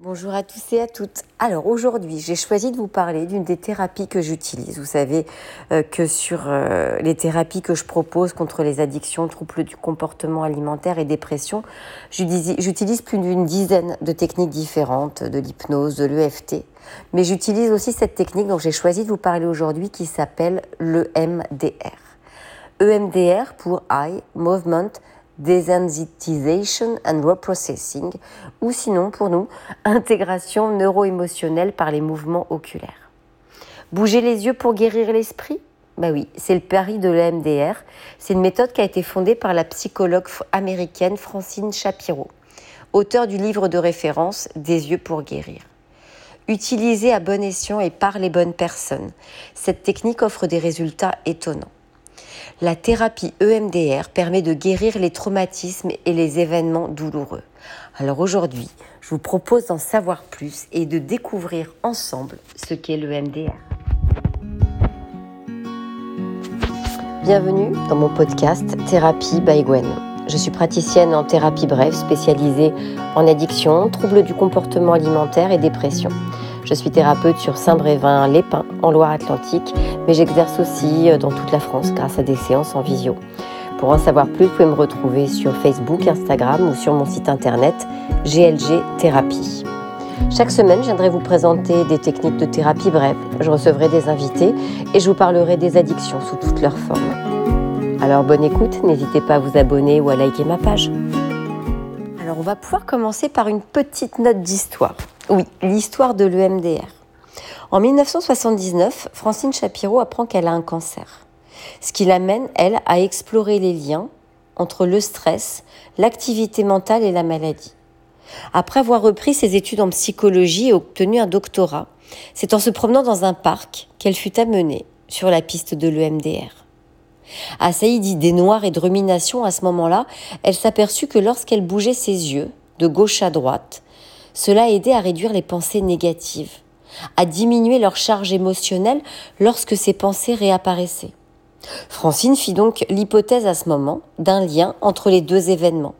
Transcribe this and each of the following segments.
Bonjour à tous et à toutes. Alors aujourd'hui, j'ai choisi de vous parler d'une des thérapies que j'utilise. Vous savez euh, que sur euh, les thérapies que je propose contre les addictions, troubles du comportement alimentaire et dépression, j'utilise plus d'une dizaine de techniques différentes, de l'hypnose, de l'EFT. Mais j'utilise aussi cette technique dont j'ai choisi de vous parler aujourd'hui qui s'appelle l'EMDR. EMDR pour Eye Movement Desensitization and Reprocessing, ou sinon pour nous, intégration neuro-émotionnelle par les mouvements oculaires. Bouger les yeux pour guérir l'esprit? Ben oui, c'est le pari de l'EMDR. C'est une méthode qui a été fondée par la psychologue américaine Francine Shapiro, auteure du livre de référence Des yeux pour guérir. Utilisée à bon escient et par les bonnes personnes, cette technique offre des résultats étonnants. La thérapie EMDR permet de guérir les traumatismes et les événements douloureux. Alors aujourd'hui, je vous propose d'en savoir plus et de découvrir ensemble ce qu'est l'EMDR. Bienvenue dans mon podcast Thérapie by Gwen. Je suis praticienne en thérapie brève spécialisée en addiction, troubles du comportement alimentaire et dépression. Je suis thérapeute sur Saint-Brévin, Les Pins, en Loire-Atlantique, mais j'exerce aussi euh, dans toute la France grâce à des séances en visio. Pour en savoir plus, vous pouvez me retrouver sur Facebook, Instagram ou sur mon site internet GLG Thérapie. Chaque semaine, je viendrai vous présenter des techniques de thérapie brève. Je recevrai des invités et je vous parlerai des addictions sous toutes leurs formes. Alors bonne écoute, n'hésitez pas à vous abonner ou à liker ma page. Alors on va pouvoir commencer par une petite note d'histoire. Oui, l'histoire de l'EMDR. En 1979, Francine Shapiro apprend qu'elle a un cancer, ce qui l'amène, elle, à explorer les liens entre le stress, l'activité mentale et la maladie. Après avoir repris ses études en psychologie et obtenu un doctorat, c'est en se promenant dans un parc qu'elle fut amenée sur la piste de l'EMDR. Assaillie d'idées noires et de ruminations à ce moment-là, elle s'aperçut que lorsqu'elle bougeait ses yeux, de gauche à droite, cela aidait à réduire les pensées négatives, à diminuer leur charge émotionnelle lorsque ces pensées réapparaissaient. Francine fit donc l'hypothèse à ce moment d'un lien entre les deux événements.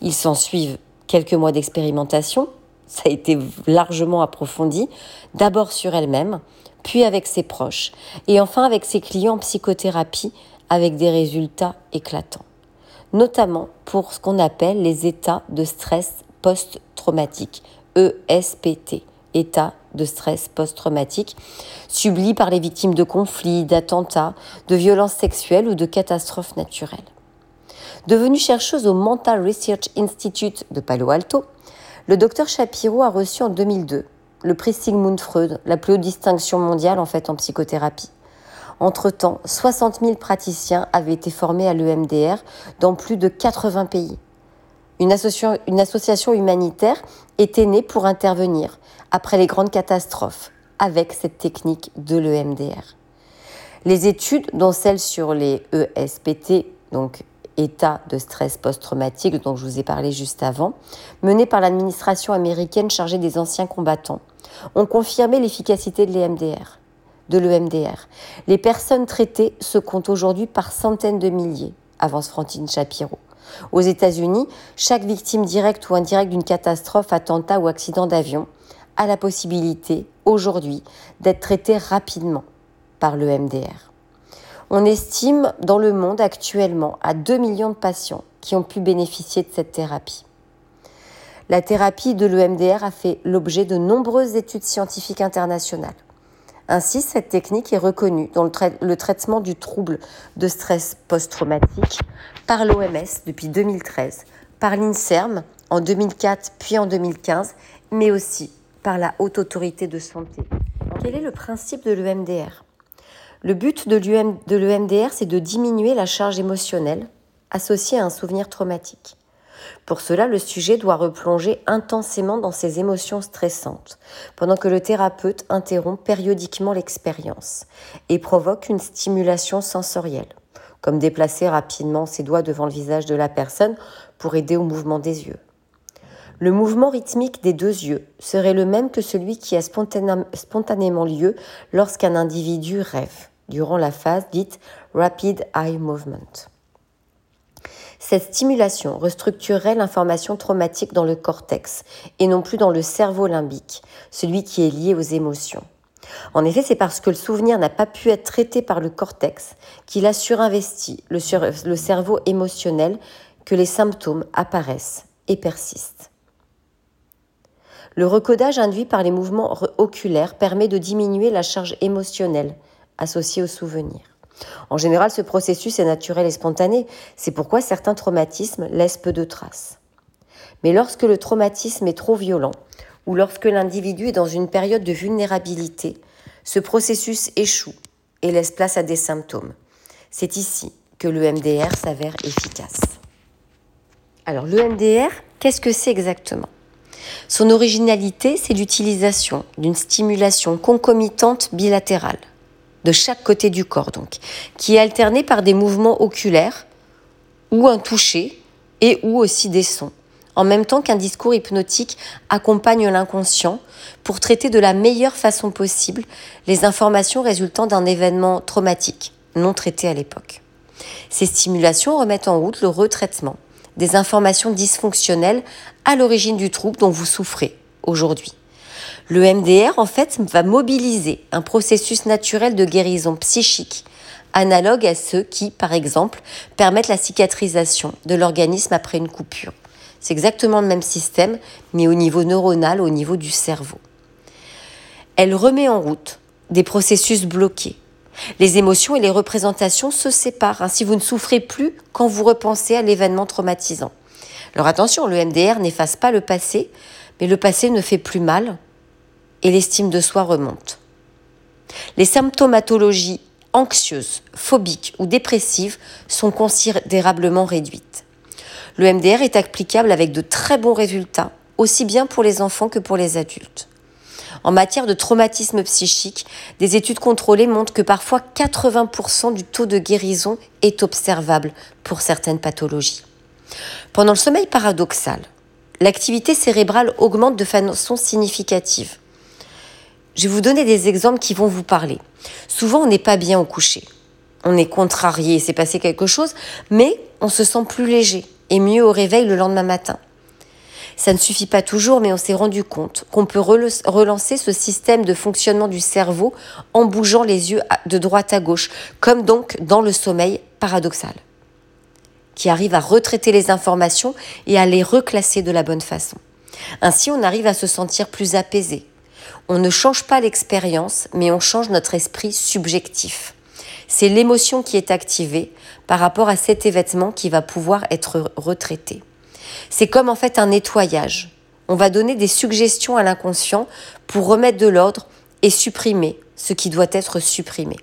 Il s'ensuivent quelques mois d'expérimentation, ça a été largement approfondi, d'abord sur elle-même, puis avec ses proches, et enfin avec ses clients en psychothérapie avec des résultats éclatants, notamment pour ce qu'on appelle les états de stress post-traumatique, ESPT, état de stress post-traumatique, subli par les victimes de conflits, d'attentats, de violences sexuelles ou de catastrophes naturelles. Devenue chercheuse au Mental Research Institute de Palo Alto, le docteur Shapiro a reçu en 2002 le prix Sigmund Freud, la plus haute distinction mondiale en fait en psychothérapie. Entre-temps, 60 000 praticiens avaient été formés à l'EMDR dans plus de 80 pays. Une association, humanitaire était née pour intervenir après les grandes catastrophes avec cette technique de l'EMDR. Les études, dont celle sur les ESPT, donc état de stress post-traumatique dont je vous ai parlé juste avant, menées par l'administration américaine chargée des anciens combattants, ont confirmé l'efficacité de l'EMDR. De l'EMDR. Les personnes traitées se comptent aujourd'hui par centaines de milliers, avance Francine Shapiro. Aux États-Unis, chaque victime directe ou indirecte d'une catastrophe, attentat ou accident d'avion a la possibilité, aujourd'hui, d'être traitée rapidement par le MDR. On estime dans le monde actuellement à 2 millions de patients qui ont pu bénéficier de cette thérapie. La thérapie de l'EMDR a fait l'objet de nombreuses études scientifiques internationales. Ainsi, cette technique est reconnue dans le, traitement du trouble de stress post-traumatique par l'OMS depuis 2013, par l'INSERM en 2004 puis en 2015, mais aussi par la Haute Autorité de Santé. Quel est le principe de l'EMDR Le but de l'EMDR, c'est de diminuer la charge émotionnelle associée à un souvenir traumatique. Pour cela, le sujet doit replonger intensément dans ses émotions stressantes, pendant que le thérapeute interrompt périodiquement l'expérience et provoque une stimulation sensorielle, comme déplacer rapidement ses doigts devant le visage de la personne pour aider au mouvement des yeux. Le mouvement rythmique des deux yeux serait le même que celui qui a spontanément lieu lorsqu'un individu rêve, durant la phase dite Rapid Eye Movement. Cette stimulation restructurerait l'information traumatique dans le cortex et non plus dans le cerveau limbique, celui qui est lié aux émotions. En effet, c'est parce que le souvenir n'a pas pu être traité par le cortex qu'il a surinvesti le, le cerveau émotionnel que les symptômes apparaissent et persistent. Le recodage induit par les mouvements oculaires permet de diminuer la charge émotionnelle associée au souvenir. En général, ce processus est naturel et spontané, c'est pourquoi certains traumatismes laissent peu de traces. Mais lorsque le traumatisme est trop violent, ou lorsque l'individu est dans une période de vulnérabilité, ce processus échoue et laisse place à des symptômes. C'est ici que le MDR s'avère efficace. Alors le MDR, qu'est-ce que c'est exactement? Son originalité, c'est l'utilisation d'une stimulation concomitante bilatérale de chaque côté du corps donc, qui est alternée par des mouvements oculaires ou un toucher et ou aussi des sons, en même temps qu'un discours hypnotique accompagne l'inconscient pour traiter de la meilleure façon possible les informations résultant d'un événement traumatique non traité à l'époque. Ces stimulations remettent en route le retraitement des informations dysfonctionnelles à l'origine du trouble dont vous souffrez aujourd'hui. Le MDR, en fait, va mobiliser un processus naturel de guérison psychique, analogue à ceux qui, par exemple, permettent la cicatrisation de l'organisme après une coupure. C'est exactement le même système, mais au niveau neuronal, au niveau du cerveau. Elle remet en route des processus bloqués. Les émotions et les représentations se séparent. Ainsi, vous ne souffrez plus quand vous repensez à l'événement traumatisant. Alors attention, le MDR n'efface pas le passé, mais le passé ne fait plus mal et l'estime de soi remonte. Les symptomatologies anxieuses, phobiques ou dépressives sont considérablement réduites. Le MDR est applicable avec de très bons résultats, aussi bien pour les enfants que pour les adultes. En matière de traumatisme psychique, des études contrôlées montrent que parfois 80% du taux de guérison est observable pour certaines pathologies. Pendant le sommeil paradoxal, l'activité cérébrale augmente de façon significative. Je vais vous donner des exemples qui vont vous parler. Souvent, on n'est pas bien au coucher. On est contrarié, c'est passé quelque chose, mais on se sent plus léger et mieux au réveil le lendemain matin. Ça ne suffit pas toujours, mais on s'est rendu compte qu'on peut relancer ce système de fonctionnement du cerveau en bougeant les yeux de droite à gauche, comme donc dans le sommeil paradoxal, qui arrive à retraiter les informations et à les reclasser de la bonne façon. Ainsi, on arrive à se sentir plus apaisé, on ne change pas l'expérience, mais on change notre esprit subjectif. C'est l'émotion qui est activée par rapport à cet événement qui va pouvoir être retraité. C'est comme en fait un nettoyage. On va donner des suggestions à l'inconscient pour remettre de l'ordre et supprimer ce qui doit être supprimé.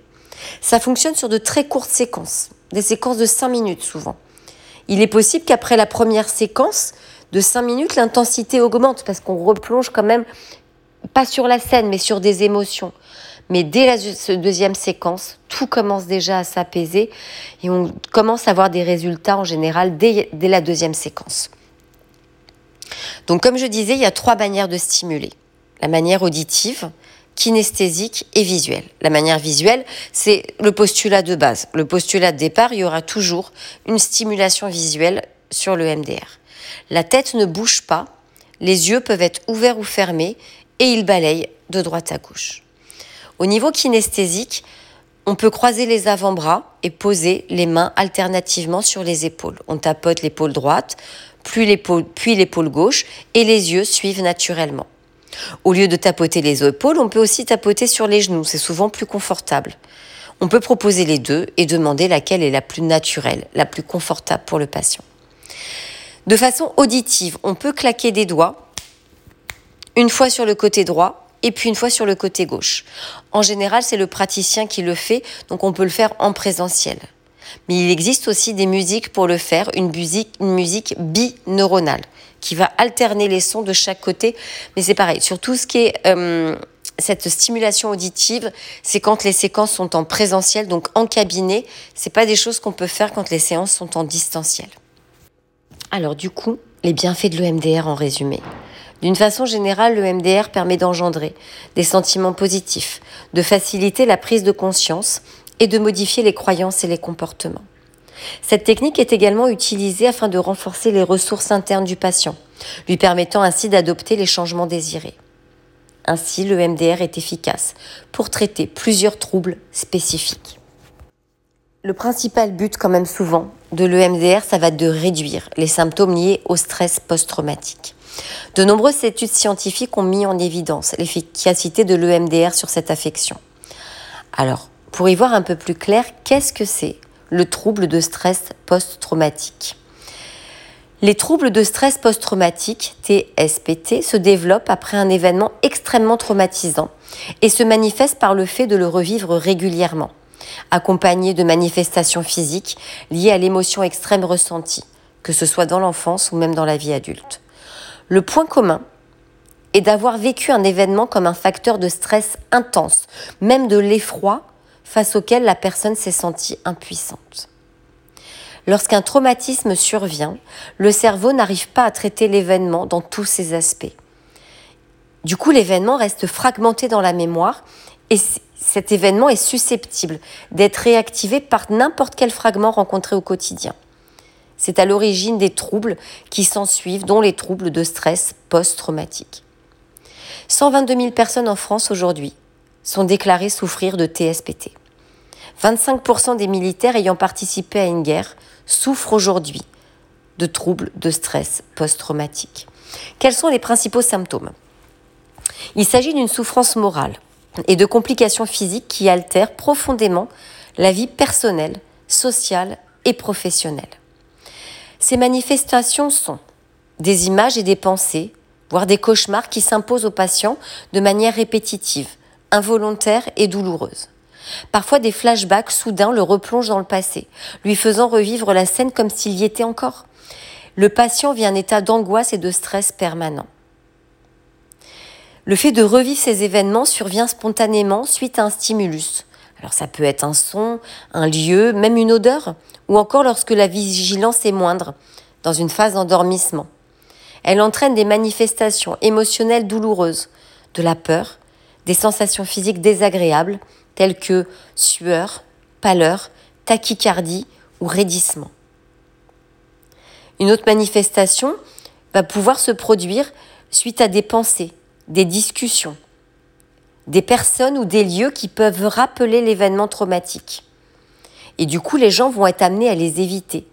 Ça fonctionne sur de très courtes séquences, des séquences de 5 minutes souvent. Il est possible qu'après la première séquence de 5 minutes, l'intensité augmente parce qu'on replonge quand même pas sur la scène, mais sur des émotions. Mais dès la deuxième séquence, tout commence déjà à s'apaiser et on commence à avoir des résultats en général dès, dès la deuxième séquence. Donc comme je disais, il y a trois manières de stimuler. La manière auditive, kinesthésique et visuelle. La manière visuelle, c'est le postulat de base. Le postulat de départ, il y aura toujours une stimulation visuelle sur le MDR. La tête ne bouge pas, les yeux peuvent être ouverts ou fermés et il balaye de droite à gauche. Au niveau kinesthésique, on peut croiser les avant-bras et poser les mains alternativement sur les épaules. On tapote l'épaule droite, puis l'épaule gauche, et les yeux suivent naturellement. Au lieu de tapoter les épaules, on peut aussi tapoter sur les genoux, c'est souvent plus confortable. On peut proposer les deux et demander laquelle est la plus naturelle, la plus confortable pour le patient. De façon auditive, on peut claquer des doigts une fois sur le côté droit et puis une fois sur le côté gauche. En général, c'est le praticien qui le fait, donc on peut le faire en présentiel. Mais il existe aussi des musiques pour le faire, une musique, une musique bineuronale qui va alterner les sons de chaque côté. Mais c'est pareil, sur tout ce qui est euh, cette stimulation auditive, c'est quand les séquences sont en présentiel, donc en cabinet. C'est pas des choses qu'on peut faire quand les séances sont en distanciel. Alors du coup, les bienfaits de l'EMDR en résumé. D'une façon générale, le MDR permet d'engendrer des sentiments positifs, de faciliter la prise de conscience et de modifier les croyances et les comportements. Cette technique est également utilisée afin de renforcer les ressources internes du patient, lui permettant ainsi d'adopter les changements désirés. Ainsi, le MDR est efficace pour traiter plusieurs troubles spécifiques. Le principal but, quand même souvent, de l'EMDR, ça va de réduire les symptômes liés au stress post-traumatique. De nombreuses études scientifiques ont mis en évidence l'efficacité de l'EMDR sur cette affection. Alors, pour y voir un peu plus clair, qu'est-ce que c'est le trouble de stress post-traumatique? Les troubles de stress post-traumatique, TSPT, se développent après un événement extrêmement traumatisant et se manifestent par le fait de le revivre régulièrement, accompagné de manifestations physiques liées à l'émotion extrême ressentie, que ce soit dans l'enfance ou même dans la vie adulte. Le point commun est d'avoir vécu un événement comme un facteur de stress intense, même de l'effroi face auquel la personne s'est sentie impuissante. Lorsqu'un traumatisme survient, le cerveau n'arrive pas à traiter l'événement dans tous ses aspects. Du coup, l'événement reste fragmenté dans la mémoire et cet événement est susceptible d'être réactivé par n'importe quel fragment rencontré au quotidien. C'est à l'origine des troubles qui s'ensuivent, dont les troubles de stress post-traumatique. 122 000 personnes en France aujourd'hui sont déclarées souffrir de TSPT. 25% des militaires ayant participé à une guerre souffrent aujourd'hui de troubles de stress post-traumatique. Quels sont les principaux symptômes? Il s'agit d'une souffrance morale et de complications physiques qui altèrent profondément la vie personnelle, sociale et professionnelle. Ces manifestations sont des images et des pensées, voire des cauchemars qui s'imposent aux patients de manière répétitive, involontaire et douloureuse. Parfois des flashbacks soudains le replongent dans le passé, lui faisant revivre la scène comme s'il y était encore. Le patient vit un état d'angoisse et de stress permanent. Le fait de revivre ces événements survient spontanément suite à un stimulus. Alors ça peut être un son, un lieu, même une odeur, ou encore lorsque la vigilance est moindre, dans une phase d'endormissement. Elle entraîne des manifestations émotionnelles douloureuses, de la peur, des sensations physiques désagréables, telles que sueur, pâleur, tachycardie ou raidissement. Une autre manifestation va pouvoir se produire suite à des pensées, des discussions, des personnes ou des lieux qui peuvent rappeler l'événement traumatique. Et du coup, les gens vont être amenés à les éviter.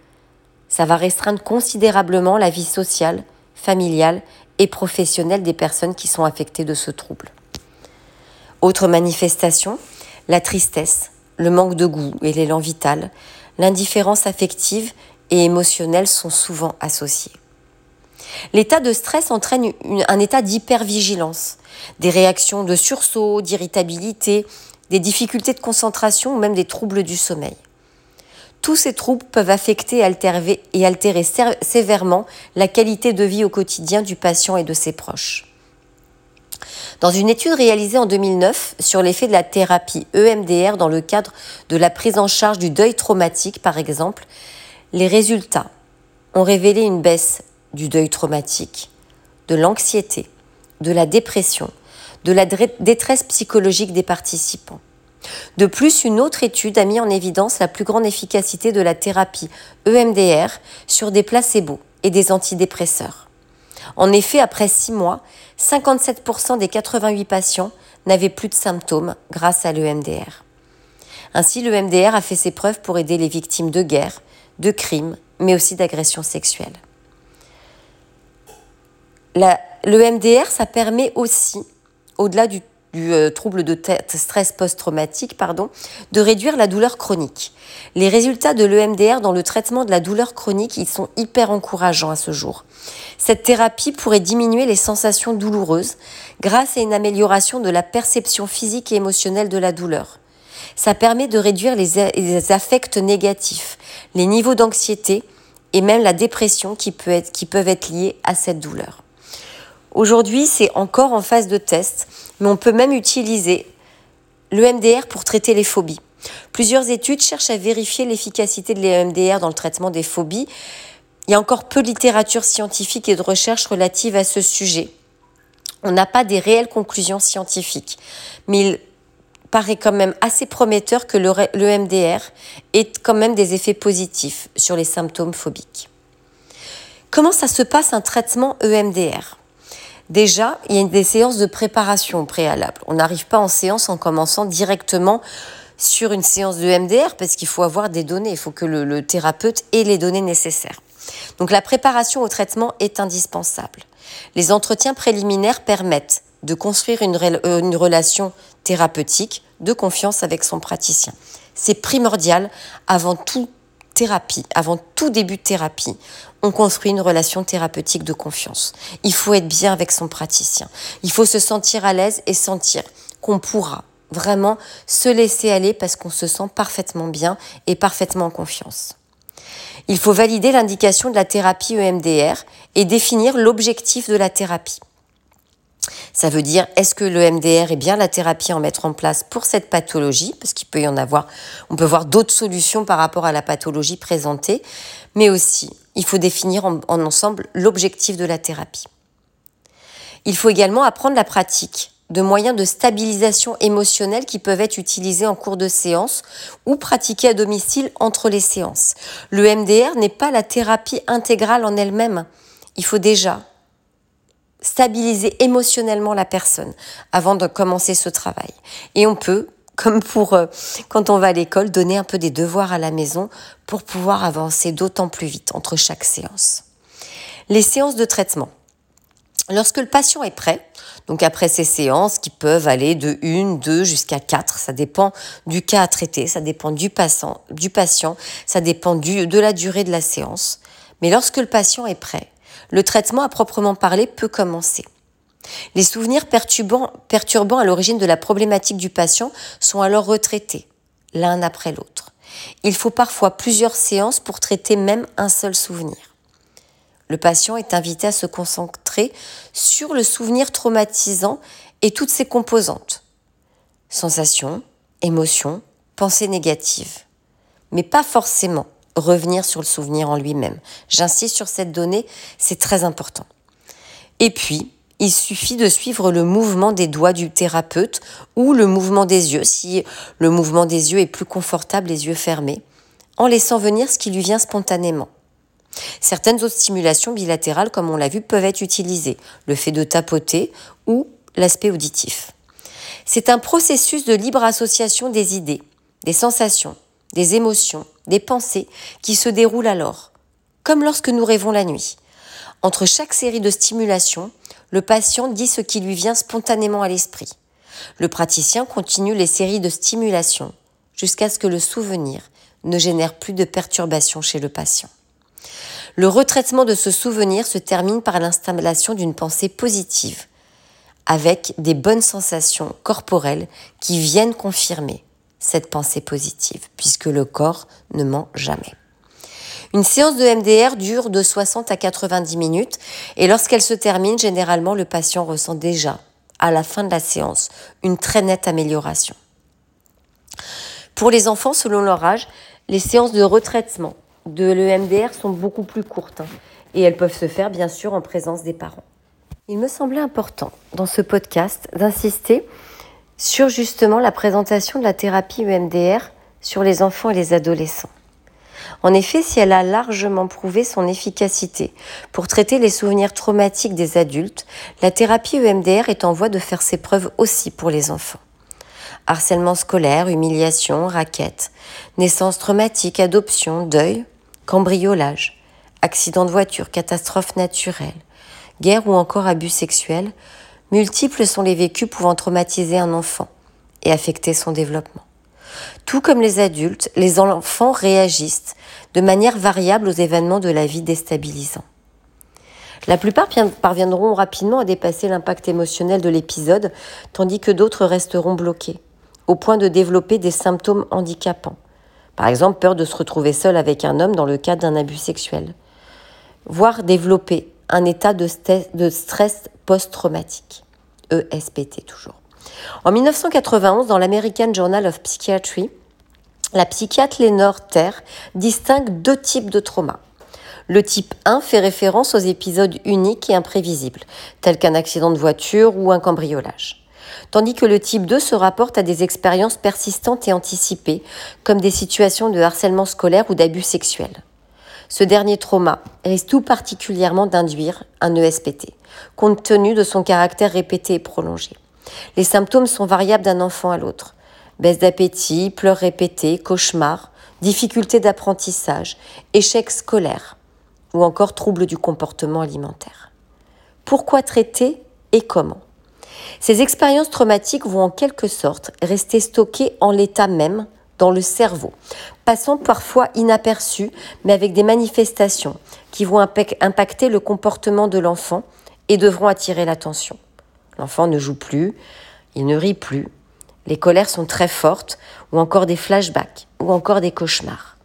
Ça va restreindre considérablement la vie sociale, familiale et professionnelle des personnes qui sont affectées de ce trouble. Autre manifestation, la tristesse, le manque de goût et l'élan vital, l'indifférence affective et émotionnelle sont souvent associés. L'état de stress entraîne un état d'hypervigilance, des réactions de sursaut, d'irritabilité, des difficultés de concentration ou même des troubles du sommeil. Tous ces troubles peuvent affecter et altérer sévèrement la qualité de vie au quotidien du patient et de ses proches. Dans une étude réalisée en 2009 sur l'effet de la thérapie EMDR dans le cadre de la prise en charge du deuil traumatique, par exemple, les résultats ont révélé une baisse du deuil traumatique, de l'anxiété, de la dépression, de la détresse psychologique des participants. De plus, une autre étude a mis en évidence la plus grande efficacité de la thérapie EMDR sur des placebos et des antidépresseurs. En effet, après six mois, 57% des 88 patients n'avaient plus de symptômes grâce à l'EMDR. Ainsi, l'EMDR a fait ses preuves pour aider les victimes de guerre, de crimes, mais aussi d'agressions sexuelles le MDR, ça permet aussi, au-delà du, euh, trouble de stress post-traumatique, pardon, de réduire la douleur chronique. Les résultats de l'EMDR dans le traitement de la douleur chronique, ils sont hyper encourageants à ce jour. Cette thérapie pourrait diminuer les sensations douloureuses grâce à une amélioration de la perception physique et émotionnelle de la douleur. Ça permet de réduire les, affects négatifs, les niveaux d'anxiété et même la dépression qui peuvent être liés à cette douleur. Aujourd'hui, c'est encore en phase de test, mais on peut même utiliser le MDR pour traiter les phobies. Plusieurs études cherchent à vérifier l'efficacité de l'EMDR dans le traitement des phobies. Il y a encore peu de littérature scientifique et de recherche relative à ce sujet. On n'a pas des réelles conclusions scientifiques, mais paraît quand même assez prometteur que le, le MDR ait quand même des effets positifs sur les symptômes phobiques. Comment ça se passe un traitement EMDR Déjà, il y a des séances de préparation préalable. On n'arrive pas en séance en commençant directement sur une séance de MDR parce qu'il faut avoir des données, il faut que le, thérapeute ait les données nécessaires. Donc la préparation au traitement est indispensable. Les entretiens préliminaires permettent de construire une, euh, une relation thérapeutique de confiance avec son praticien. C'est primordial avant tout thérapie, avant tout début de thérapie, on construit une relation thérapeutique de confiance. Il faut être bien avec son praticien. Il faut se sentir à l'aise et sentir qu'on pourra vraiment se laisser aller parce qu'on se sent parfaitement bien et parfaitement en confiance. Il faut valider l'indication de la thérapie EMDR et définir l'objectif de la thérapie. Ça veut dire, est-ce que le MDR est bien la thérapie à mettre en place pour cette pathologie Parce qu'il peut y en avoir, on peut voir d'autres solutions par rapport à la pathologie présentée, mais aussi, il faut définir en, en ensemble l'objectif de la thérapie. Il faut également apprendre la pratique de moyens de stabilisation émotionnelle qui peuvent être utilisés en cours de séance ou pratiqués à domicile entre les séances. Le MDR n'est pas la thérapie intégrale en elle-même. Il faut déjà stabiliser émotionnellement la personne avant de commencer ce travail. Et on peut, comme pour euh, quand on va à l'école, donner un peu des devoirs à la maison pour pouvoir avancer d'autant plus vite entre chaque séance. Les séances de traitement. Lorsque le patient est prêt, donc après ces séances qui peuvent aller de 1, 2 jusqu'à 4, ça dépend du cas à traiter, ça dépend du patient, du patient ça dépend de la durée de la séance. Mais lorsque le patient est prêt, le traitement à proprement parler peut commencer. Les souvenirs perturbants, à l'origine de la problématique du patient sont alors retraités, l'un après l'autre. Il faut parfois plusieurs séances pour traiter même un seul souvenir. Le patient est invité à se concentrer sur le souvenir traumatisant et toutes ses composantes. Sensations, émotions, pensées négatives. Mais pas forcément revenir sur le souvenir en lui-même. J'insiste sur cette donnée, c'est très important. Et puis, il suffit de suivre le mouvement des doigts du thérapeute ou le mouvement des yeux, si le mouvement des yeux est plus confortable les yeux fermés, en laissant venir ce qui lui vient spontanément. Certaines autres stimulations bilatérales, comme on l'a vu, peuvent être utilisées, le fait de tapoter ou l'aspect auditif. C'est un processus de libre association des idées, des sensations, des émotions, des pensées qui se déroulent alors, comme lorsque nous rêvons la nuit. Entre chaque série de stimulations, le patient dit ce qui lui vient spontanément à l'esprit. Le praticien continue les séries de stimulations jusqu'à ce que le souvenir ne génère plus de perturbations chez le patient. Le retraitement de ce souvenir se termine par l'installation d'une pensée positive, avec des bonnes sensations corporelles qui viennent confirmer cette pensée positive, puisque le corps ne ment jamais. Une séance de MDR dure de 60 à 90 minutes et lorsqu'elle se termine, généralement, le patient ressent déjà, à la fin de la séance, une très nette amélioration. Pour les enfants, selon leur âge, les séances de retraitement de l'EMDR sont beaucoup plus courtes hein, et elles peuvent se faire bien sûr en présence des parents. Il me semblait important dans ce podcast d'insister sur justement la présentation de la thérapie EMDR sur les enfants et les adolescents. En effet, si elle a largement prouvé son efficacité pour traiter les souvenirs traumatiques des adultes, la thérapie EMDR est en voie de faire ses preuves aussi pour les enfants. Harcèlement scolaire, humiliation, raquette, naissance traumatique, adoption, deuil, cambriolage, accident de voiture, catastrophe naturelle, guerre ou encore abus sexuels Multiples sont les vécus pouvant traumatiser un enfant et affecter son développement. Tout comme les adultes, les enfants réagissent de manière variable aux événements de la vie déstabilisants. La plupart parviendront rapidement à dépasser l'impact émotionnel de l'épisode, tandis que d'autres resteront bloqués, au point de développer des symptômes handicapants. Par exemple, peur de se retrouver seul avec un homme dans le cadre d'un abus sexuel, voire développer un état de stress post-traumatique, ESPT toujours. En 1991, dans l'American Journal of Psychiatry, la psychiatre Lénore Terre distingue deux types de traumas. Le type 1 fait référence aux épisodes uniques et imprévisibles, tels qu'un accident de voiture ou un cambriolage. tandis que le type 2 se rapporte à des expériences persistantes et anticipées, comme des situations de harcèlement scolaire ou d'abus sexuels. Ce dernier trauma risque tout particulièrement d'induire un ESPT, compte tenu de son caractère répété et prolongé. Les symptômes sont variables d'un enfant à l'autre. Baisse d'appétit, pleurs répétés, cauchemars, difficultés d'apprentissage, échecs scolaires ou encore troubles du comportement alimentaire. Pourquoi traiter et comment? Ces expériences traumatiques vont en quelque sorte rester stockées en l'état même dans le cerveau, passant parfois inaperçues, mais avec des manifestations qui vont impacter le comportement de l'enfant et devront attirer l'attention. L'enfant ne joue plus, il ne rit plus, les colères sont très fortes, ou encore des flashbacks, ou encore des cauchemars.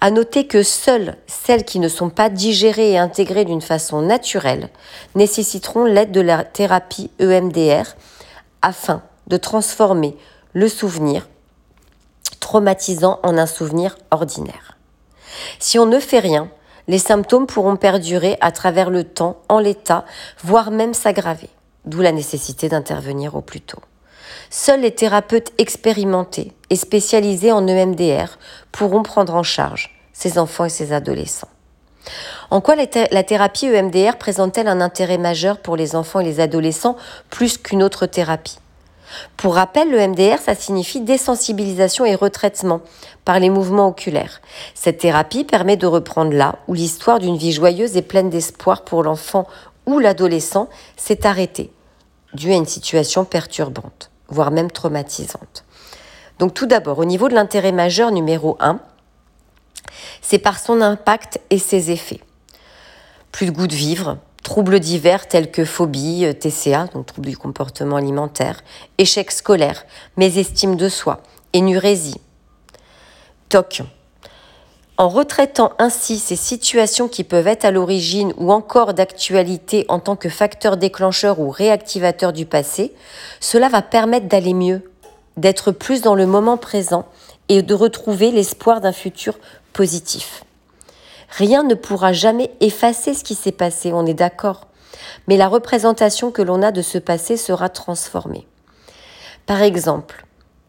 À noter que seules celles qui ne sont pas digérées et intégrées d'une façon naturelle nécessiteront l'aide de la thérapie EMDR afin de transformer le souvenir traumatisant en un souvenir ordinaire. Si on ne fait rien, les symptômes pourront perdurer à travers le temps en l'état, voire même s'aggraver, d'où la nécessité d'intervenir au plus tôt. Seuls les thérapeutes expérimentés et spécialisés en EMDR pourront prendre en charge ces enfants et ces adolescents. En quoi la thérapie EMDR présente-t-elle un intérêt majeur pour les enfants et les adolescents plus qu'une autre thérapie? Pour rappel, le MDR, ça signifie désensibilisation et retraitement par les mouvements oculaires. Cette thérapie permet de reprendre là où l'histoire d'une vie joyeuse et pleine d'espoir pour l'enfant ou l'adolescent s'est arrêtée, due à une situation perturbante, voire même traumatisante. Donc tout d'abord, au niveau de l'intérêt majeur numéro 1, c'est par son impact et ses effets. Plus de goût de vivre, troubles divers tels que phobie, euh, TCA, donc troubles du comportement alimentaire, échec scolaire, mésestime de soi, énurésie, TOC. En retraitant ainsi ces situations qui peuvent être à l'origine ou encore d'actualité en tant que facteur déclencheur ou réactivateur du passé, cela va permettre d'aller mieux, d'être plus dans le moment présent et de retrouver l'espoir d'un futur positif. Rien ne pourra jamais effacer ce qui s'est passé, on est d'accord. Mais la représentation que l'on a de ce passé sera transformée. Par exemple,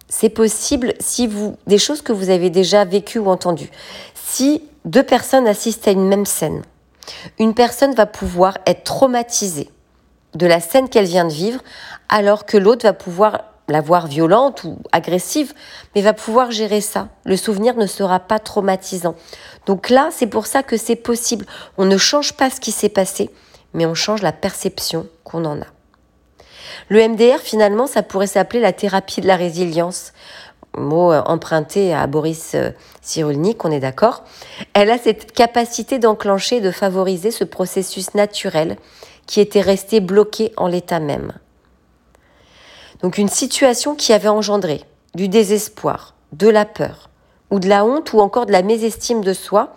c'est possible si vous des choses que vous avez déjà vécues ou entendues. Si deux personnes assistent à une même scène, une personne va pouvoir être traumatisée de la scène qu'elle vient de vivre, alors que l'autre va pouvoir la voir violente ou agressive, mais va pouvoir gérer ça. Le souvenir ne sera pas traumatisant. Donc là, c'est pour ça que c'est possible. On ne change pas ce qui s'est passé, mais on change la perception qu'on en a. Le MDR, finalement, ça pourrait s'appeler la thérapie de la résilience. Mot euh, emprunté à Boris euh, Cyrulnik, on est d'accord. Elle a cette capacité d'enclencher, de favoriser ce processus naturel qui était resté bloqué en l'état même. Donc une situation qui avait engendré du désespoir, de la peur, ou de la honte, ou encore de la mésestime de soi,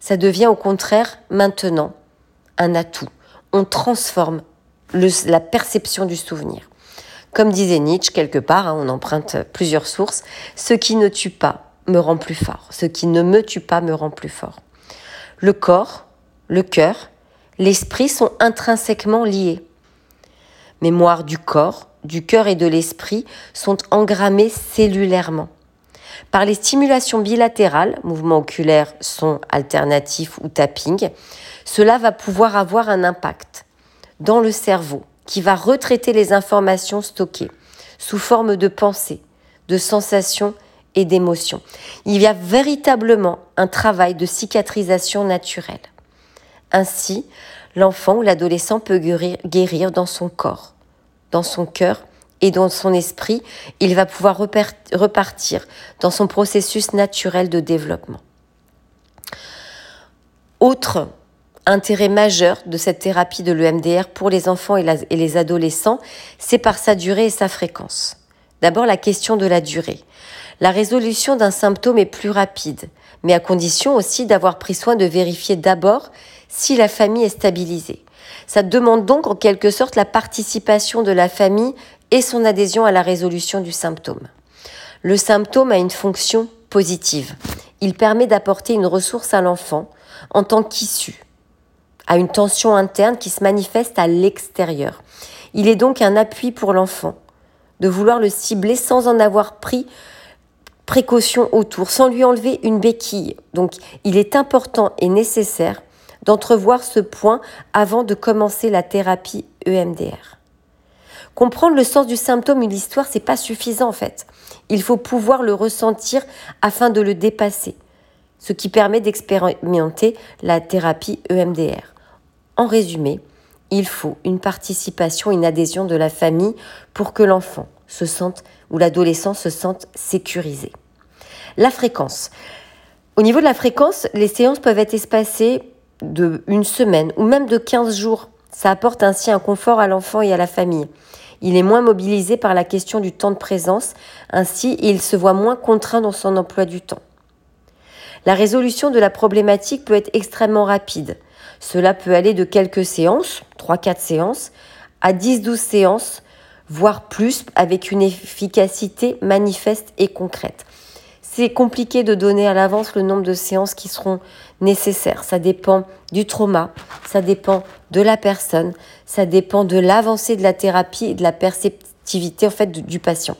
ça devient au contraire maintenant un atout. On transforme la perception du souvenir. Comme disait Nietzsche quelque part, hein, on emprunte plusieurs sources, ce qui ne tue pas me rend plus fort, ce qui ne me tue pas me rend plus fort. Le corps, le cœur, l'esprit sont intrinsèquement liés. Mémoire du corps, du cœur et de l'esprit sont engrammés cellulairement. Par les stimulations bilatérales, mouvements oculaires, son alternatif ou tapping, cela va pouvoir avoir un impact dans le cerveau qui va retraiter les informations stockées sous forme de pensées, de sensations et d'émotions. Il y a véritablement un travail de cicatrisation naturelle. Ainsi, l'enfant ou l'adolescent peut guérir dans son corps dans son cœur et dans son esprit, il va pouvoir repartir dans son processus naturel de développement. Autre intérêt majeur de cette thérapie de l'EMDR pour les enfants et, les adolescents, c'est par sa durée et sa fréquence. D'abord la question de la durée. La résolution d'un symptôme est plus rapide, mais à condition aussi d'avoir pris soin de vérifier d'abord si la famille est stabilisée. Ça demande donc en quelque sorte la participation de la famille et son adhésion à la résolution du symptôme. Le symptôme a une fonction positive. Il permet d'apporter une ressource à l'enfant en tant qu'issue, à une tension interne qui se manifeste à l'extérieur. Il est donc un appui pour l'enfant de vouloir le cibler sans en avoir pris précaution autour, sans lui enlever une béquille. Donc il est important et nécessaire d'entrevoir ce point avant de commencer la thérapie EMDR. Comprendre le sens du symptôme ou l'histoire, c'est pas suffisant en fait. Il faut pouvoir le ressentir afin de le dépasser, ce qui permet d'expérimenter la thérapie EMDR. En résumé, il faut une participation, une adhésion de la famille pour que l'enfant se sente ou l'adolescent se sente sécurisé. La fréquence. Au niveau de la fréquence, les séances peuvent être espacées de une semaine ou même de 15 jours. Ça apporte ainsi un confort à l'enfant et à la famille. Il est moins mobilisé par la question du temps de présence, ainsi il se voit moins contraint dans son emploi du temps. La résolution de la problématique peut être extrêmement rapide. Cela peut aller de quelques séances, 3-4 séances, à 10-12 séances, voire plus, avec une efficacité manifeste et concrète. C'est compliqué de donner à l'avance le nombre de séances qui seront nécessaires. Ça dépend du trauma, ça dépend de la personne, ça dépend de l'avancée de la thérapie et de la perceptivité en fait du patient.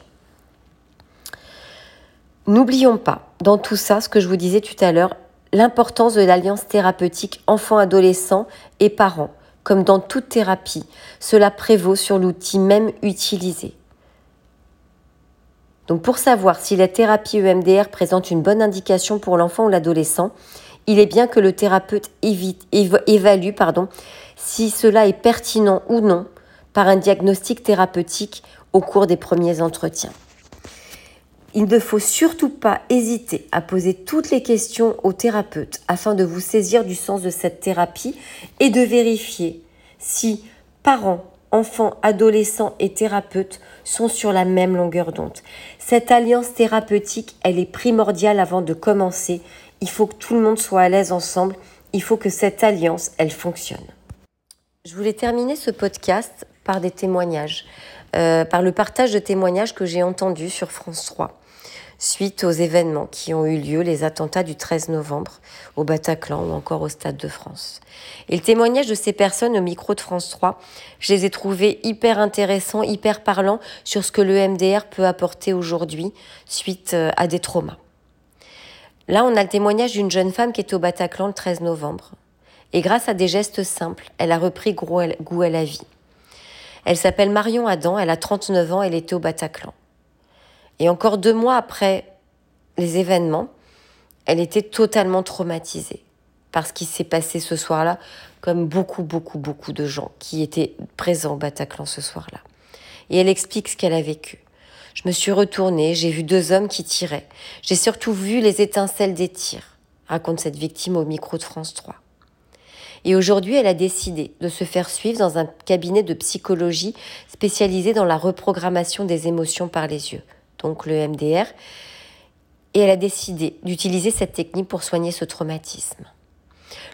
N'oublions pas dans tout ça ce que je vous disais tout à l'heure, l'importance de l'alliance thérapeutique enfant-adolescent et parents. Comme dans toute thérapie, cela prévaut sur l'outil même utilisé. Donc pour savoir si la thérapie EMDR présente une bonne indication pour l'enfant ou l'adolescent, il est bien que le thérapeute évalue si cela est pertinent ou non par un diagnostic thérapeutique au cours des premiers entretiens. Il ne faut surtout pas hésiter à poser toutes les questions au thérapeute afin de vous saisir du sens de cette thérapie et de vérifier si parents, enfants, adolescents et thérapeutes sont sur la même longueur d'onde. Cette alliance thérapeutique, elle est primordiale avant de commencer. Il faut que tout le monde soit à l'aise ensemble. Il faut que cette alliance, elle fonctionne. Je voulais terminer ce podcast par des témoignages, euh, par le partage de témoignages que j'ai entendus sur France 3 suite aux événements qui ont eu lieu, les attentats du 13 novembre au Bataclan ou encore au Stade de France. Et le témoignage de ces personnes au micro de France 3, je les ai trouvés hyper intéressants, hyper parlants sur ce que le MDR peut apporter aujourd'hui suite euh, à des traumas. Là, on a le témoignage d'une jeune femme qui est au Bataclan le 13 novembre. Et grâce à des gestes simples, elle a repris goût à la vie. Elle s'appelle Marion Adam, elle a 39 ans, elle était au Bataclan. Et encore deux mois après les événements, elle était totalement traumatisée par ce qui s'est passé ce soir-là, comme beaucoup, beaucoup, beaucoup de gens qui étaient présents au Bataclan ce soir-là. Et elle explique ce qu'elle a vécu. Je me suis retournée, j'ai vu deux hommes qui tiraient. J'ai surtout vu les étincelles des tirs, raconte cette victime au micro de France 3. Et aujourd'hui, elle a décidé de se faire suivre dans un cabinet de psychologie spécialisé dans la reprogrammation des émotions par les yeux, donc le MDR, et elle a décidé d'utiliser cette technique pour soigner ce traumatisme.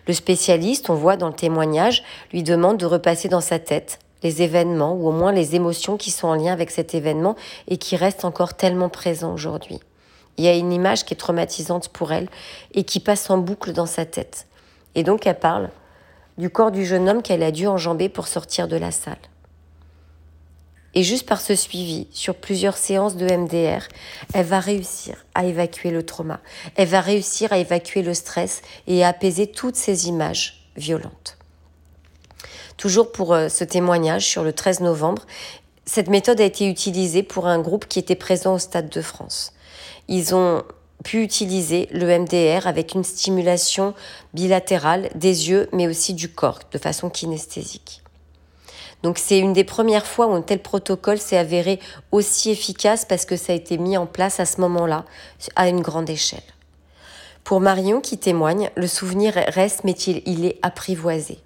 Le spécialiste, on voit dans le témoignage, lui demande de repasser dans sa tête les événements ou au moins les émotions qui sont en lien avec cet événement et qui restent encore tellement présents aujourd'hui. Il y a une image qui est traumatisante pour elle et qui passe en boucle dans sa tête. Et donc elle parle du corps du jeune homme qu'elle a dû enjamber pour sortir de la salle. Et juste par ce suivi sur plusieurs séances de MDR, elle va réussir à évacuer le trauma. Elle va réussir à évacuer le stress et à apaiser toutes ces images violentes. Toujours pour euh, ce témoignage sur le 13 novembre, cette méthode a été utilisée pour un groupe qui était présent au Stade de France. Ils ont pu utiliser le MDR avec une stimulation bilatérale des yeux mais aussi du corps de façon kinesthésique. Donc c'est une des premières fois où un tel protocole s'est avéré aussi efficace parce que ça a été mis en place à ce moment-là, à une grande échelle. Pour Marion qui témoigne, le souvenir reste mais il est apprivoisé.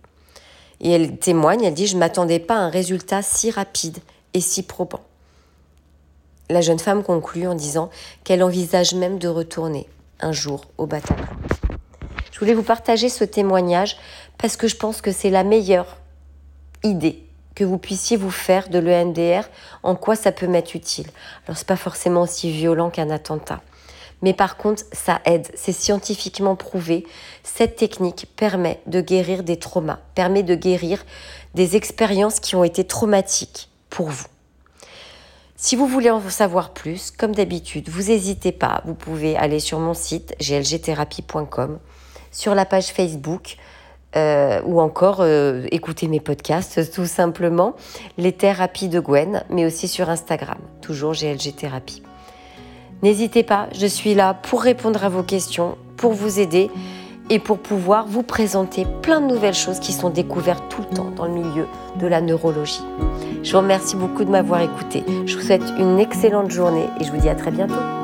Et elle témoigne, elle dit, je ne m'attendais pas à un résultat si rapide et si probant. La jeune femme conclut en disant qu'elle envisage même de retourner un jour au bataillon. Je voulais vous partager ce témoignage parce que je pense que c'est la meilleure idée que vous puissiez vous faire de l'ENDR, en quoi ça peut m'être utile. Alors c'est pas forcément aussi violent qu'un attentat. Mais par contre, ça aide, c'est scientifiquement prouvé. Cette technique permet de guérir des traumas, permet de guérir des expériences qui ont été traumatiques pour vous. Si vous voulez en savoir plus, comme d'habitude, vous n'hésitez pas, vous pouvez aller sur mon site glgthérapie.com, sur la page Facebook, euh, ou encore euh, écouter mes podcasts tout simplement, les thérapies de Gwen, mais aussi sur Instagram, toujours GLG Thérapie. N'hésitez pas, je suis là pour répondre à vos questions, pour vous aider et pour pouvoir vous présenter plein de nouvelles choses qui sont découvertes tout le temps dans le milieu de la neurologie. Je vous remercie beaucoup de m'avoir écouté. Je vous souhaite une excellente journée et je vous dis à très bientôt.